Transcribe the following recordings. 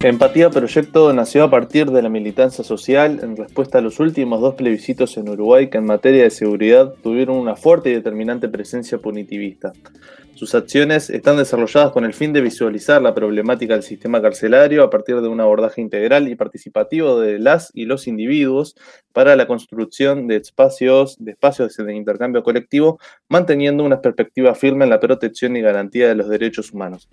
Empatía Proyecto nació a partir de la militancia social en respuesta a los últimos dos plebiscitos en Uruguay que en materia de seguridad tuvieron una fuerte y determinante presencia punitivista. Sus acciones están desarrolladas con el fin de visualizar la problemática del sistema carcelario a partir de un abordaje integral y participativo de las y los individuos para la construcción de espacios, de espacios de intercambio colectivo, manteniendo una perspectiva firme en la protección y garantía de los derechos humanos.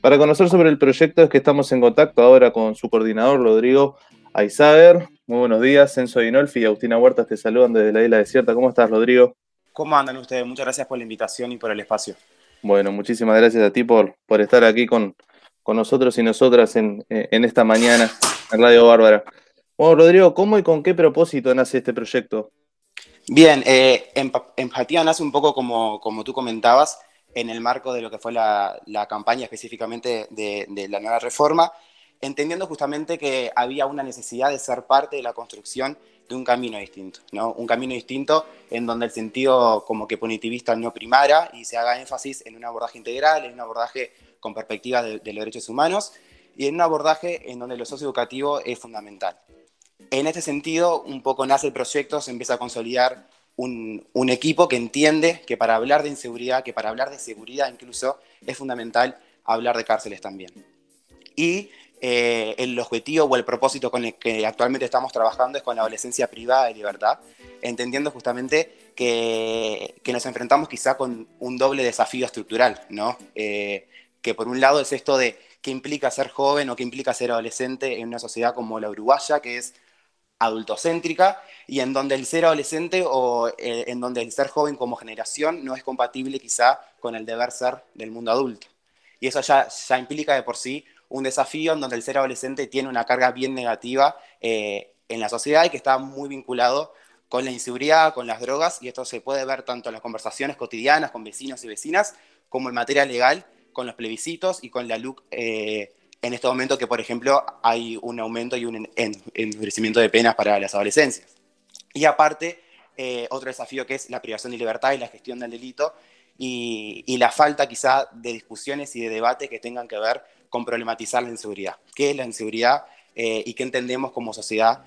Para conocer sobre el proyecto es que estamos en contacto ahora con su coordinador, Rodrigo Aizager. Muy buenos días, Censo Dinolfi y Agustina Huertas te saludan desde la isla desierta. ¿Cómo estás, Rodrigo? ¿Cómo andan ustedes? Muchas gracias por la invitación y por el espacio. Bueno, muchísimas gracias a ti por, por estar aquí con, con nosotros y nosotras en, en, esta mañana en Radio Bárbara. Bueno, Rodrigo, ¿cómo y con qué propósito nace este proyecto? Bien, eh, Empatía nace un poco como, como tú comentabas, en el marco de lo que fue la, campaña específicamente de, la nueva reforma, entendiendo justamente que había una necesidad de ser parte de la construcción de un camino distinto, ¿no? Un camino distinto en donde el sentido como que punitivista no primara y se haga énfasis en un abordaje integral, en un abordaje con perspectiva de, de los derechos humanos y en un abordaje en donde lo socioeducativo es fundamental. En este sentido, un poco nace el proyecto, se empieza a consolidar un, equipo que entiende que para hablar de inseguridad, que para hablar de seguridad incluso, es fundamental hablar de cárceles también. Y eh, el objetivo o el propósito con el que actualmente estamos trabajando es con la adolescencia privada de libertad, entendiendo justamente que, nos enfrentamos quizá con un doble desafío estructural, ¿no? Eh, que por un lado es esto de qué implica ser joven o qué implica ser adolescente en una sociedad como la uruguaya, que es adultocéntrica y en donde el ser adolescente o eh, en donde el ser joven como generación no es compatible quizá con el deber ser del mundo adulto. Y eso ya, ya implica de por sí un desafío en donde el ser adolescente tiene una carga bien negativa eh, en la sociedad y que está muy vinculado con la inseguridad, con las drogas, y esto se puede ver tanto en las conversaciones cotidianas con vecinos y vecinas, como en materia legal, con los plebiscitos y con la LUC eh, en este momento que, por ejemplo, hay un aumento y un endurecimiento de penas para las adolescencias. Y aparte, eh, otro desafío que es la privación de libertad y la gestión del delito y, la falta quizá de discusiones y de debate que tengan que ver con problematizar la inseguridad. ¿Qué es la inseguridad eh, y qué entendemos como sociedad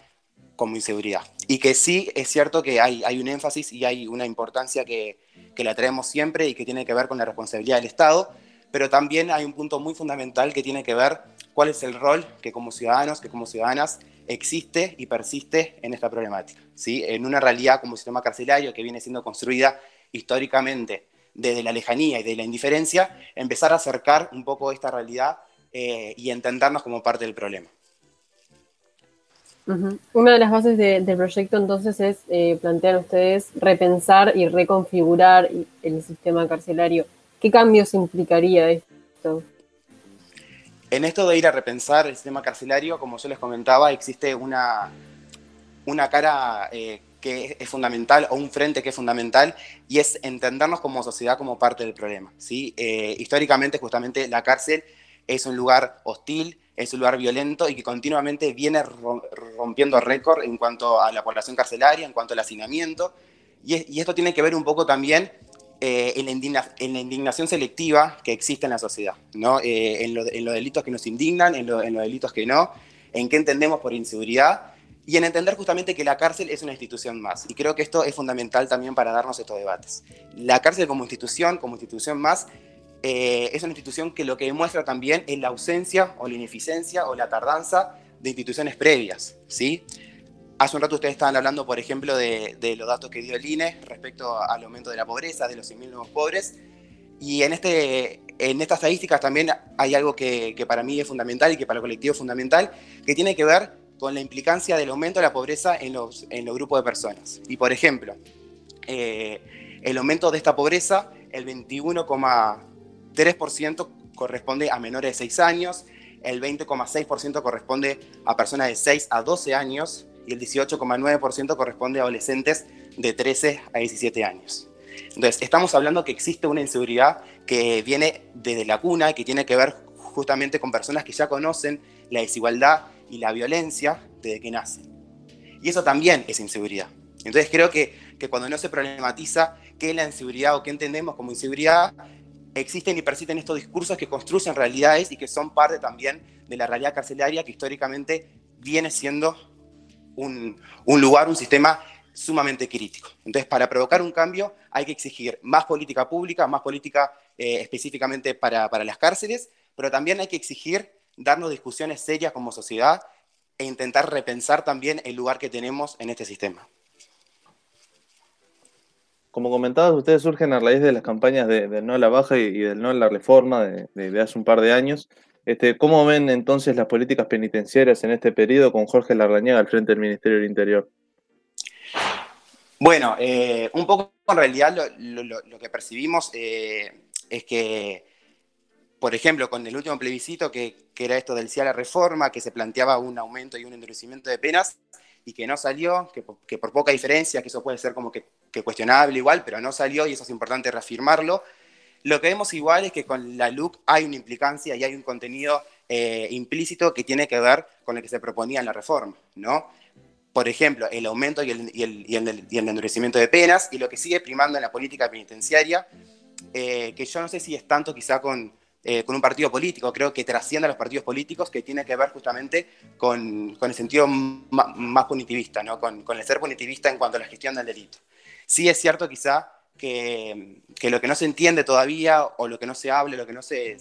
como inseguridad? Y que sí es cierto que hay, hay un énfasis y hay una importancia que, que la traemos siempre y que tiene que ver con la responsabilidad del Estado, pero también hay un punto muy fundamental que tiene que ver cuál es el rol que como ciudadanos, que como ciudadanas existe y persiste en esta problemática. ¿sí? En una realidad como sistema carcelario que viene siendo construida históricamente desde la lejanía y de la indiferencia, empezar a acercar un poco esta realidad eh, y entendernos como parte del problema. Una de las bases del proyecto entonces es, eh, plantear ustedes, repensar y reconfigurar el sistema carcelario. ¿Qué cambios implicaría esto? En esto de ir a repensar el sistema carcelario, como yo les comentaba, existe una, una cara eh, que es fundamental o un frente que es fundamental y es entendernos como sociedad como parte del problema. ¿sí? Eh, históricamente, justamente, la cárcel es un lugar hostil, es un lugar violento y que continuamente viene rompiendo récord en cuanto a la población carcelaria, en cuanto al hacinamiento. Y, y esto tiene que ver un poco también eh, en, la indignación selectiva que existe en la sociedad, ¿no? Eh, en, los delitos que nos indignan, en, los delitos que no, en qué entendemos por inseguridad y en entender justamente que la cárcel es una institución más. Y creo que esto es fundamental también para darnos estos debates. La cárcel como institución, como institución más, eh, es una institución que lo que demuestra también es la ausencia o la ineficiencia o la tardanza de instituciones previas, ¿sí? Hace un rato ustedes estaban hablando, por ejemplo, de, los datos que dio el INE respecto al aumento de la pobreza, de los 100.000 nuevos pobres. Y en, este, en estas estadísticas también hay algo que, para mí es fundamental y que para el colectivo es fundamental, que tiene que ver con la implicancia del aumento de la pobreza en los, en los grupos de personas. Y por ejemplo, eh, el aumento de esta pobreza, el 21,3% corresponde a menores de 6 años, el 20,6% corresponde a personas de 6 a 12 años, y el 18,9% corresponde a adolescentes de 13 a 17 años. Entonces, estamos hablando que existe una inseguridad que viene desde la cuna y que tiene que ver justamente con personas que ya conocen la desigualdad y la violencia desde que nacen. Y eso también es inseguridad. Entonces creo que, que cuando no se problematiza qué es la inseguridad o qué entendemos como inseguridad, existen y persisten estos discursos que construyen realidades y que son parte también de la realidad carcelaria que históricamente viene siendo un, lugar, un sistema sumamente crítico. Entonces, para provocar un cambio hay que exigir más política pública, más política eh, específicamente para, para las cárceles, pero también hay que exigir darnos discusiones serias como sociedad e intentar repensar también el lugar que tenemos en este sistema. Como comentabas, ustedes surgen a raíz de las campañas de, del no a la baja y, del no a la reforma de, hace un par de años. Este, ¿Cómo ven entonces las políticas penitenciarias en este periodo con Jorge Larrañaga al frente del Ministerio del Interior? Bueno, eh, un poco en realidad lo, que percibimos eh, es que, por ejemplo, con el último plebiscito, que, era esto del sí a la reforma, que se planteaba un aumento y un endurecimiento de penas, y que no salió, que, por poca diferencia, que eso puede ser como que cuestionable igual, pero no salió y eso es importante reafirmarlo. Lo que vemos igual es que con la LUC hay una implicancia y hay un contenido eh, implícito que tiene que ver con lo que se proponía en la reforma, ¿no? Por ejemplo, el aumento y el, endurecimiento de penas y lo que sigue primando en la política penitenciaria, eh, que yo no sé si es tanto quizá con, eh, con un partido político, creo que trasciende a los partidos políticos, que tiene que ver justamente con, con el sentido más, punitivista, ¿no? con, con el ser punitivista en cuanto a la gestión del delito. Sí es cierto quizá que, lo que no se entiende todavía o lo que no se habla, lo que no se,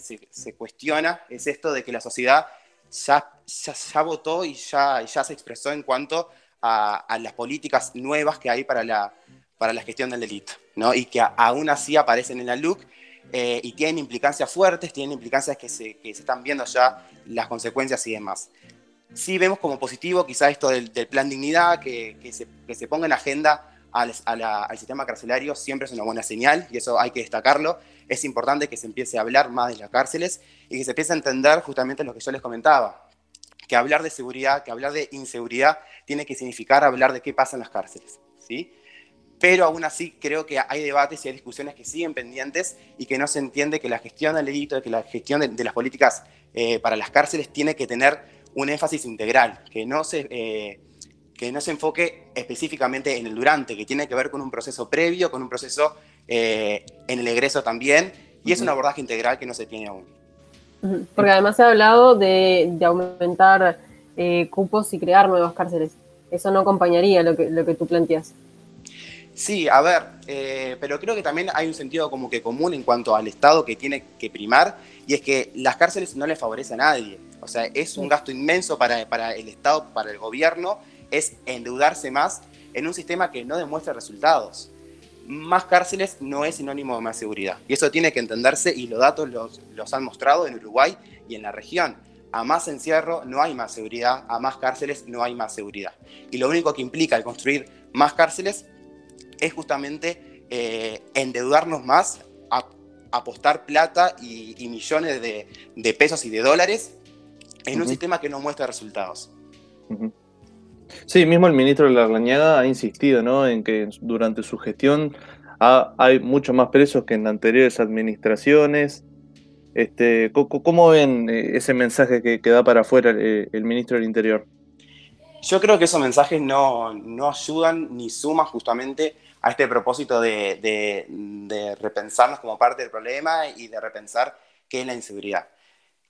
cuestiona es esto de que la sociedad ya, ya, votó y ya, ya se expresó en cuanto a, las políticas nuevas que hay para la, para la gestión del delito, ¿no? y que aún así aparecen en la LUC eh, y tienen implicancias fuertes, tienen implicancias que se, que se, están viendo ya las consecuencias y demás. Sí vemos como positivo quizá esto del, plan dignidad, que, que, se, que se ponga en agenda al, sistema carcelario siempre es una buena señal y eso hay que destacarlo. Es importante que se empiece a hablar más de las cárceles y que se empiece a entender justamente lo que yo les comentaba, que hablar de seguridad, que hablar de inseguridad tiene que significar hablar de qué pasa en las cárceles, ¿sí? Pero aún así creo que hay debates y hay discusiones que siguen pendientes y que no se entiende que la gestión del delito, que la gestión de, las políticas eh, para las cárceles tiene que tener un énfasis integral, que no se... Eh, que no se enfoque específicamente en el durante, que tiene que ver con un proceso previo, con un proceso eh, en el egreso también, y es un abordaje integral que no se tiene aún. Porque además se ha hablado de, aumentar eh, cupos y crear nuevas cárceles. Eso no acompañaría lo que, lo que tú planteas. Sí, a ver, eh, pero creo que también hay un sentido como que común en cuanto al Estado que tiene que primar, y es que las cárceles no le favorecen a nadie. O sea, es un gasto inmenso para, para el Estado, para el gobierno, es endeudarse más en un sistema que no demuestra resultados. Más cárceles no es sinónimo de más seguridad. Y eso tiene que entenderse y los datos los, los han mostrado en Uruguay y en la región. A más encierro no hay más seguridad, a más cárceles no hay más seguridad. Y lo único que implica el construir más cárceles es justamente eh, endeudarnos más, apostar plata y, millones de, pesos y de dólares en un sistema que no muestra resultados. Sí, mismo el ministro de la Larrañaga ha insistido ¿no? en que durante su gestión hay muchos más presos que en anteriores administraciones. Este, ¿Cómo ven eh, ese mensaje que, da para afuera eh, el, ministro del Interior? Yo creo que esos mensajes no, ayudan ni suman justamente a este propósito de repensarnos como parte del problema y de repensar qué es la inseguridad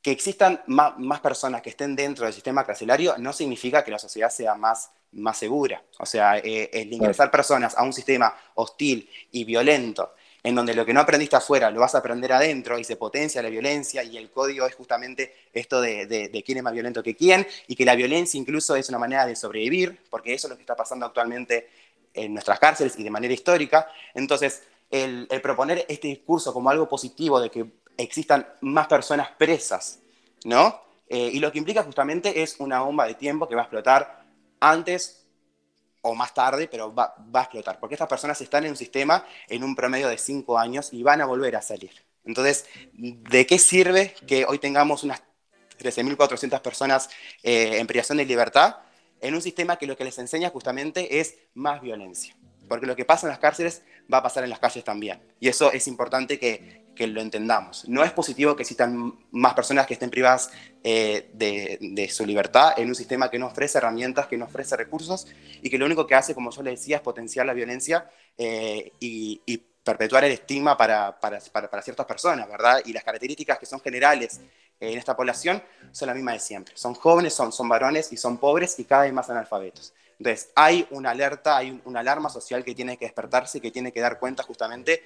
que existan más, personas que estén dentro del sistema carcelario no significa que la sociedad sea más, más segura. O sea, eh, el ingresar personas a un sistema hostil y violento, en donde lo que no aprendiste afuera lo vas a aprender adentro y se potencia la violencia y el código es justamente esto de, quién es más violento que quién y que la violencia incluso es una manera de sobrevivir, porque eso es lo que está pasando actualmente en nuestras cárceles y de manera histórica. Entonces, el proponer este discurso como algo positivo de que existan más personas presas, ¿no? Eh, y lo que implica justamente es una bomba de tiempo que va a explotar antes o más tarde, pero va, a explotar, porque estas personas están en un sistema en un promedio de cinco años y van a volver a salir. Entonces, ¿de qué sirve que hoy tengamos unas 13.400 personas eh, en privación de libertad en un sistema que lo que les enseña justamente es más violencia? Porque lo que pasa en las cárceles va a pasar en las calles también. Y eso es importante que, que lo entendamos. No es positivo que existan más personas que estén privadas eh, de, su libertad en un sistema que no ofrece herramientas, que no ofrece recursos y que lo único que hace, como yo le decía, es potenciar la violencia eh, y, perpetuar el estigma para, para, para, ciertas personas, ¿verdad? Y las características que son generales en esta población son las mismas de siempre. Son jóvenes, son, son varones y son pobres y cada vez más analfabetos. Entonces, hay una alerta, hay una alarma social que tiene que despertarse y que tiene que dar cuenta justamente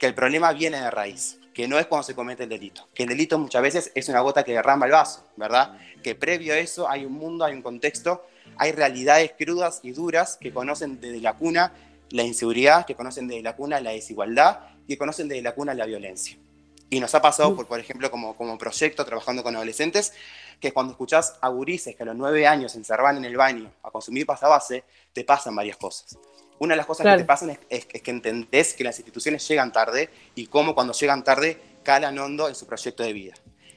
que el problema viene de raíz, que no es cuando se comete el delito, que el delito muchas veces es una gota que derrama el vaso, ¿verdad? Que previo a eso hay un mundo, hay un contexto, hay realidades crudas y duras que conocen desde la cuna la inseguridad, que conocen desde la cuna la desigualdad que conocen desde la cuna la violencia. Y nos ha pasado, por, por ejemplo, como, como proyecto, trabajando con adolescentes, que cuando escuchás a gurises que a los nueve años se encerraban en el baño a consumir pasta base, te pasan varias cosas. Una de las cosas que te pasan es, que entendés que las instituciones llegan tarde y cómo cuando llegan tarde calan hondo en su proyecto de vida.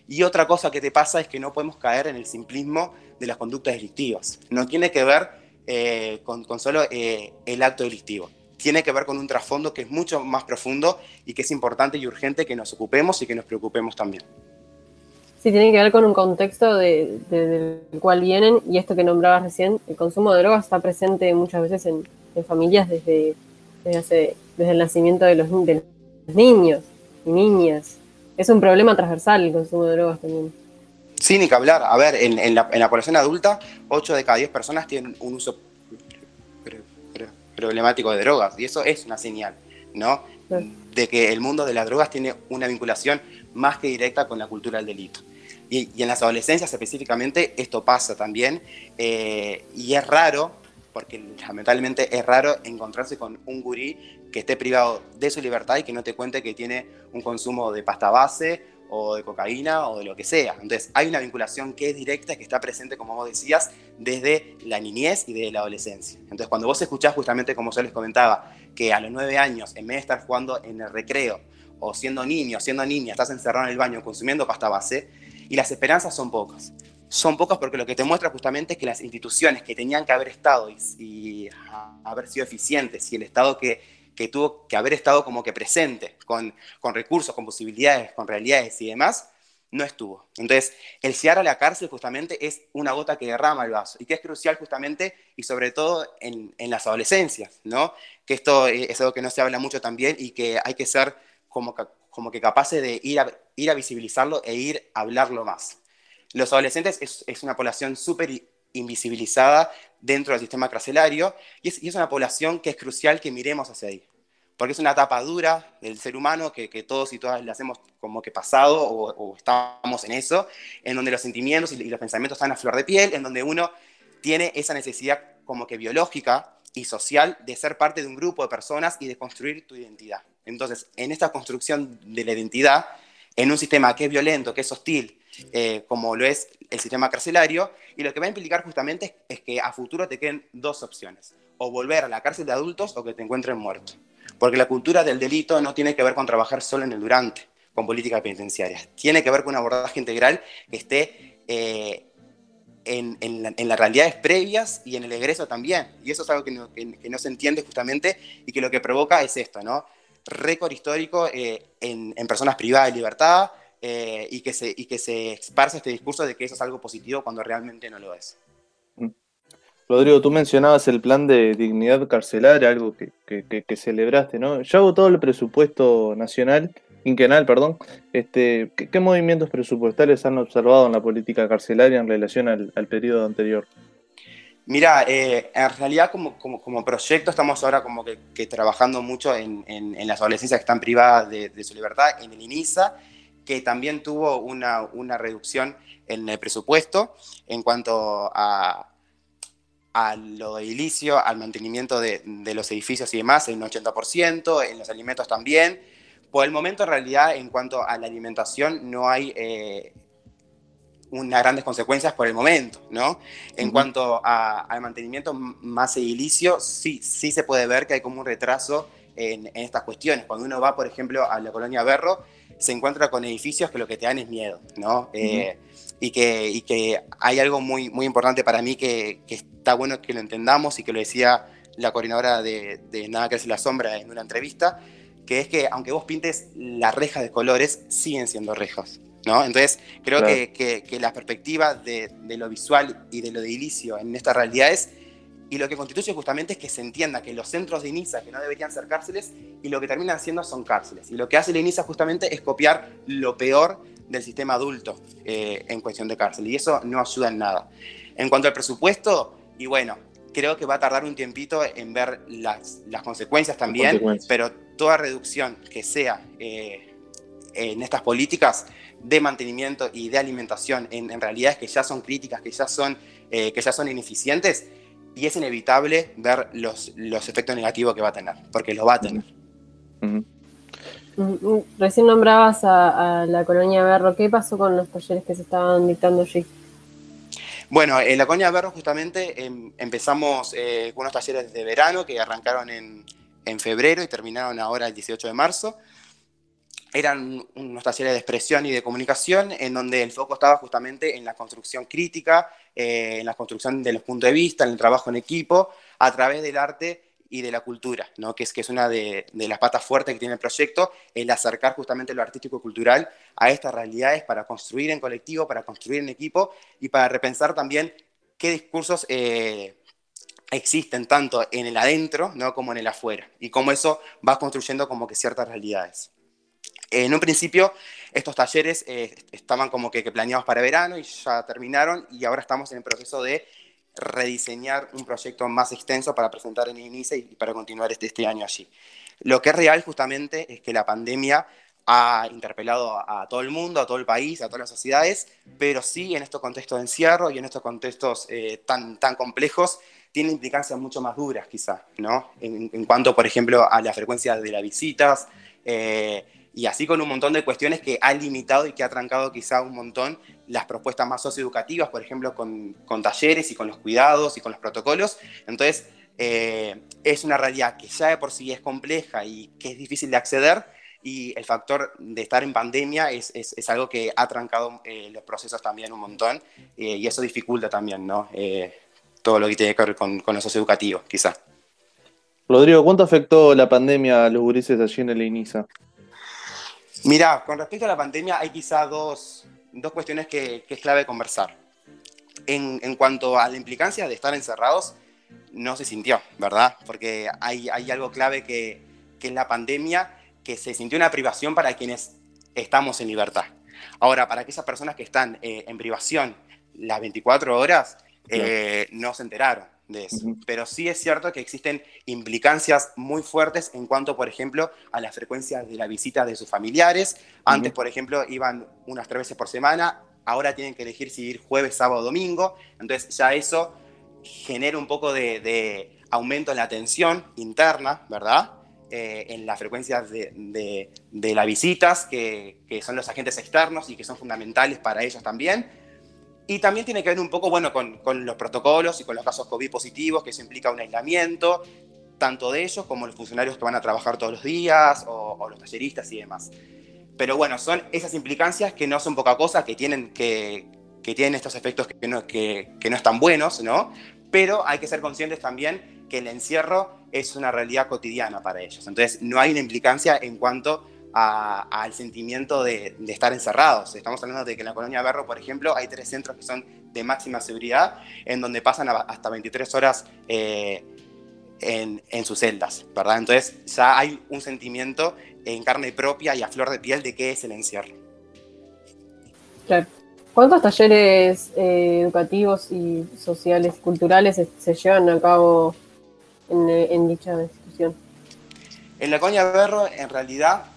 Y otra cosa que te pasa es que no podemos caer en el simplismo de las conductas delictivas. No tiene que ver eh, con, solo eh, el acto delictivo. Tiene que ver con un trasfondo que es mucho más profundo y que es importante y urgente que nos ocupemos y que nos preocupemos también. Sí, tiene que ver con un contexto de, del cual vienen y esto que nombrabas recién, el consumo de drogas está presente muchas veces en, en familias desde, desde, el nacimiento de los, niños y niñas. Es un problema transversal el consumo de drogas también. Sí, ni que hablar. A ver, en, la, población adulta, 8 de cada 10 personas tienen un uso problemático de drogas. Y eso es una señal, ¿no? De que el mundo de las drogas tiene una vinculación más que directa con la cultura del delito. Y, en las adolescencias específicamente esto pasa también. Eh, y es raro porque lamentablemente es raro encontrarse con un gurí que esté privado de su libertad y que no te cuente que tiene un consumo de pasta base o de cocaína o de lo que sea. Entonces hay una vinculación que es directa, que está presente, como vos decías, desde la niñez y desde la adolescencia. Entonces cuando vos escuchás justamente, como yo les comentaba, que a los nueve años, en vez de estar jugando en el recreo, o siendo niño, siendo niña, estás encerrado en el baño consumiendo pasta base, y las esperanzas son pocas son pocas porque lo que te muestra justamente es que las instituciones que tenían que haber estado y, haber sido eficientes y el Estado que, tuvo que haber estado como que presente, con, con, recursos, con posibilidades, con realidades y demás, no estuvo. Entonces, el CIAR a la cárcel justamente es una gota que derrama el vaso y que es crucial justamente y sobre todo en, en las adolescencias, ¿no? Que esto es algo que no se habla mucho también y que hay que ser como, como que capaces de ir ir a visibilizarlo e ir a hablarlo más. Los adolescentes es, una población súper invisibilizada dentro del sistema carcelario y es, una población que es crucial que miremos hacia ahí. Porque es una etapa dura del ser humano que, todos y todas le hacemos como que pasado o, estamos en eso, en donde los sentimientos y, los pensamientos están a flor de piel, en donde uno tiene esa necesidad como que biológica y social de ser parte de un grupo de personas y de construir tu identidad. Entonces, en esta construcción de la identidad, en un sistema que es violento, que es hostil, eh, como lo es el sistema carcelario, y lo que va a implicar justamente es, que a futuro te queden dos opciones, o volver a la cárcel de adultos o que te encuentren muerto. Porque la cultura del delito no tiene que ver con trabajar solo en el durante, con políticas penitenciarias, tiene que ver con un abordaje integral que esté eh, en, las realidades previas y en el egreso también. Y eso es algo que no, que no, se entiende justamente y que lo que provoca es esto, ¿no? Récord histórico eh, en, personas privadas de libertad, eh, y, que se, y que se esparce este discurso de que eso es algo positivo cuando realmente no lo es. Mm. Rodrigo, tú mencionabas el plan de dignidad carcelaria, algo que, que, celebraste, ¿no? Ya todo el presupuesto nacional, quinquenal, perdón. Este, ¿qué, movimientos presupuestarios han observado en la política carcelaria en relación al, periodo anterior? Mira, eh, en realidad como, como, proyecto estamos ahora como que, trabajando mucho en, en, las adolescencias que están privadas de, su libertad, en el INISA, que también tuvo una, una reducción en el presupuesto en cuanto a, a lo edilicio, al mantenimiento de, de, los edificios y demás, en un 80%, en los alimentos también. Por el momento, en realidad, en cuanto a la alimentación, no hay eh, unas grandes consecuencias por el momento, ¿no? En cuanto al mantenimiento más edilicio, sí, sí se puede ver que hay como un retraso en, en, estas cuestiones. Cuando uno va, por ejemplo, a la colonia Berro, se encuentra con edificios que lo que te dan es miedo, ¿no? Eh, y, que, y que hay algo muy, muy importante para mí que, que, está bueno que lo entendamos y que lo decía la coordinadora de, de Nada que es la sombra en una entrevista, que es que aunque vos pintes las rejas de colores, siguen siendo rejas, ¿no? Entonces, creo que, que, la perspectiva de, de, lo visual y de lo edilicio en esta realidad es y lo que constituye justamente es que se entienda que los centros de INISA que no deberían ser cárceles y lo que terminan siendo son cárceles. Y lo que hace la INISA justamente es copiar lo peor del sistema adulto eh, en cuestión de cárcel y eso no ayuda en nada. En cuanto al presupuesto, y bueno, creo que va a tardar un tiempito en ver las, las consecuencias también, pero toda reducción que sea eh, en estas políticas de mantenimiento y de alimentación en, en realidades que ya son críticas, que ya son, eh, que ya son ineficientes, y es inevitable ver los, los efectos negativos que va a tener, porque los va a tener. Recién nombrabas a, la colonia Berro, ¿qué pasó con los talleres que se estaban dictando allí? Bueno, en la colonia Berro justamente em, empezamos eh, con unos talleres de verano que arrancaron en, en febrero y terminaron ahora el 18 de marzo eran unos talleres de expresión y de comunicación en donde el foco estaba justamente en la construcción crítica, eh, en la construcción de los puntos de vista, en el trabajo en equipo, a través del arte y de la cultura, ¿no? que, es, que es una de, las patas fuertes que tiene el proyecto, el acercar justamente lo artístico y cultural a estas realidades para construir en colectivo, para construir en equipo y para repensar también qué discursos eh, existen tanto en el adentro ¿no? como en el afuera y cómo eso va construyendo como que ciertas realidades. En un principio, estos talleres eh, estaban como que, planeados para verano y ya terminaron y ahora estamos en el proceso de rediseñar un proyecto más extenso para presentar en INICE y para continuar este, este año allí. Lo que es real justamente es que la pandemia ha interpelado a, todo el mundo, a todo el país, a todas las sociedades, pero sí en estos contextos de encierro y en estos contextos eh, tan, tan complejos tiene implicancias mucho más duras quizá, ¿no? En, cuanto, por ejemplo, a la frecuencia de las visitas, eh, y así con un montón de cuestiones que ha limitado y que ha trancado quizá un montón las propuestas más socioeducativas, por ejemplo, con, con talleres y con los cuidados y con los protocolos. Entonces, eh, es una realidad que ya de por sí es compleja y que es difícil de acceder, y el factor de estar en pandemia es, es, es algo que ha trancado eh, los procesos también un montón, eh, y eso dificulta también ¿no? todo lo que tiene que ver con, con lo socioeducativo, quizá. Rodrigo, ¿cuánto afectó la pandemia a los gurises allí en el INISA? Mira, con respecto a la pandemia hay quizá dos, dos cuestiones que, es clave conversar. En, en, cuanto a la implicancia de estar encerrados, no se sintió, ¿verdad? Porque hay, hay algo clave que, que es la pandemia, que se sintió una privación para quienes estamos en libertad. Ahora, para aquellas personas que están eh, en privación las 24 horas, eh, no se enteraron de eso. Pero sí es cierto que existen implicancias muy fuertes en cuanto, por ejemplo, a la frecuencia de la visita de sus familiares. Antes, por ejemplo, iban unas tres veces por semana, ahora tienen que elegir si ir jueves, sábado o domingo. Entonces ya eso genera un poco de, aumento en la tensión interna, ¿verdad? Eh, en las frecuencias de, las visitas, que, que son los agentes externos y que son fundamentales para ellos también y también tiene que ver un poco bueno, con, con, los protocolos y con los casos COVID positivos, que eso implica un aislamiento, tanto de ellos como los funcionarios que van a trabajar todos los días o, los talleristas y demás. Pero bueno, son esas implicancias que no son poca cosa, que tienen, que, que tienen estos efectos que no, que, que no están buenos, ¿no? Pero hay que ser conscientes también que el encierro es una realidad cotidiana para ellos. Entonces, no hay una implicancia en cuanto al sentimiento de, estar encerrados. Estamos hablando de que en la colonia Berro, por ejemplo, hay tres centros que son de máxima seguridad, en donde pasan hasta 23 horas eh, en, sus celdas, ¿verdad? Entonces ya hay un sentimiento en carne propia y a flor de piel de qué es el encierro. Claro. ¿Cuántos talleres eh, educativos y sociales, culturales se, llevan a cabo en, en dicha institución? En la Colonia Berro, en realidad,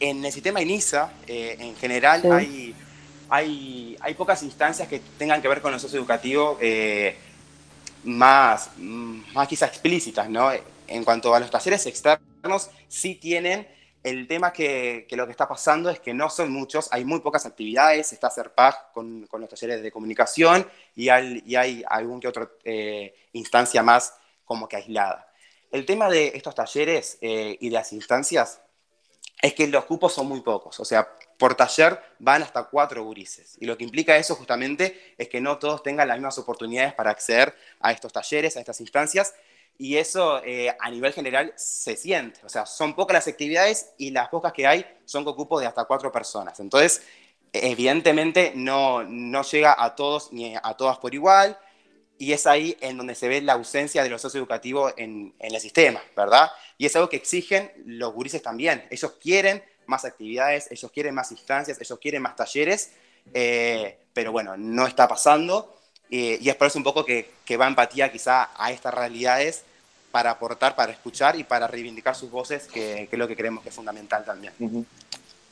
en el sistema INISA, eh, en general, hay, hay, hay, pocas instancias que tengan que ver con lo socioeducativo eh, más, más quizá explícitas, ¿no? En cuanto a los talleres externos, sí tienen el tema que, que, lo que está pasando es que no son muchos, hay muy pocas actividades, está CERPAG con, con los talleres de comunicación y hay, y hay algún que otra eh, instancia más como que aislada. El tema de estos talleres y de las instancias es que los cupos son muy pocos. O sea, por taller van hasta cuatro gurises. Y lo que implica eso justamente es que no todos tengan las mismas oportunidades para acceder a estos talleres, a estas instancias. Y eso eh, a nivel general se siente. O sea, son pocas las actividades y las pocas que hay son con cupos de hasta cuatro personas. Entonces, evidentemente no, no llega a todos ni a todas por igual. Y es ahí en donde se ve la ausencia de lo socioeducativo en, en el sistema, ¿verdad? Y es algo que exigen los gurises también. Ellos quieren más actividades, ellos quieren más instancias, ellos quieren más talleres, eh, pero bueno, no está pasando. y es por eso un poco que, que va empatía quizá a estas realidades para aportar, para escuchar y para reivindicar sus voces, que, que es lo que creemos que es fundamental también.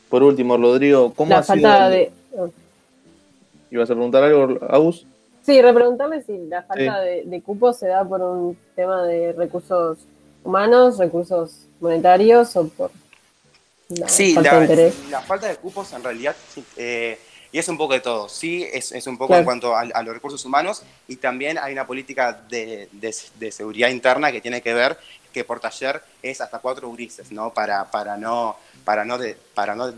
Por último, Rodrigo, ¿cómo La ha falta sido? de. ¿Ibas a preguntar algo, Agus? Sí, repreguntarle si la falta Sí. de, de cupos se da por un tema de recursos humanos, recursos monetarios o por la Sí, falta de la, interés. la falta de cupos en realidad, eh, y es un poco de todo, sí, es, es un poco Claro. en cuanto a, a los recursos humanos y también hay una política de, de- de seguridad interna que tiene que ver que por taller es hasta cuatro grises, ¿no? Para, para no, para no, de- para no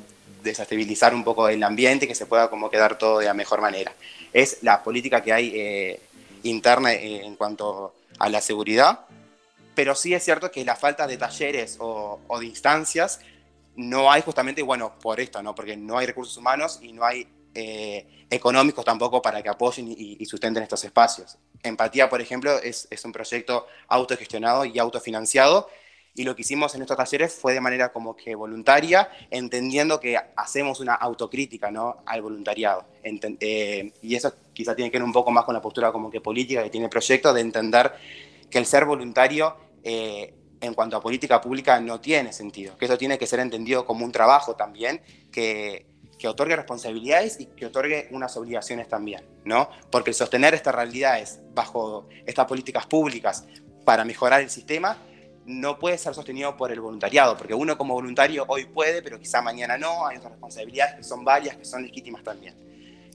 desestabilizar un poco el ambiente que se pueda como quedar todo de la mejor manera. Es la política que hay eh, interna eh, en cuanto a la seguridad, pero sí es cierto que la falta de talleres o, o de instancias no hay justamente, bueno, por esto, ¿no? Porque no hay recursos humanos y no hay eh, económicos tampoco para que apoyen y, y sustenten estos espacios. Empatía, por ejemplo, es, es un proyecto autogestionado y autofinanciado y lo que hicimos en estos talleres fue de manera como que voluntaria, entendiendo que hacemos una autocrítica ¿no? al voluntariado. Enten- eh, y eso quizá tiene que ver un poco más con la postura como que política que tiene el proyecto, de entender que el ser voluntario eh, en cuanto a política pública no tiene sentido, que eso tiene que ser entendido como un trabajo también, que, que otorgue responsabilidades y que otorgue unas obligaciones también, ¿no? Porque sostener estas realidades bajo estas políticas públicas para mejorar el sistema no puede ser sostenido por el voluntariado, porque uno como voluntario hoy puede, pero quizá mañana no, hay otras responsabilidades que son varias, que son legítimas también.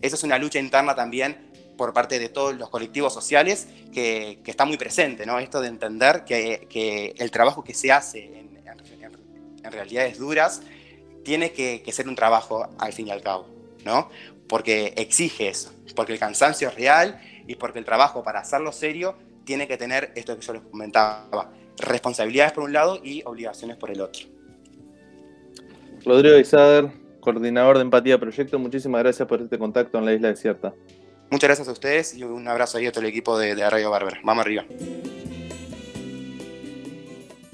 Esa es una lucha interna también por parte de todos los colectivos sociales que, que está muy presente, ¿no? Esto de entender que, que el trabajo que se hace en, en- en realidades duras tiene que, que ser un trabajo al fin y al cabo, ¿no? Porque exige eso, porque el cansancio es real y porque el trabajo para hacerlo serio tiene que tener esto que yo les comentaba, responsabilidades por un lado y obligaciones por el otro. Rodrigo Isader, coordinador de Empatía Proyecto, muchísimas gracias por este contacto en la Isla Desierta. Muchas gracias a ustedes y un abrazo ahí a todo el equipo de, de Radio Barber. Vamos arriba.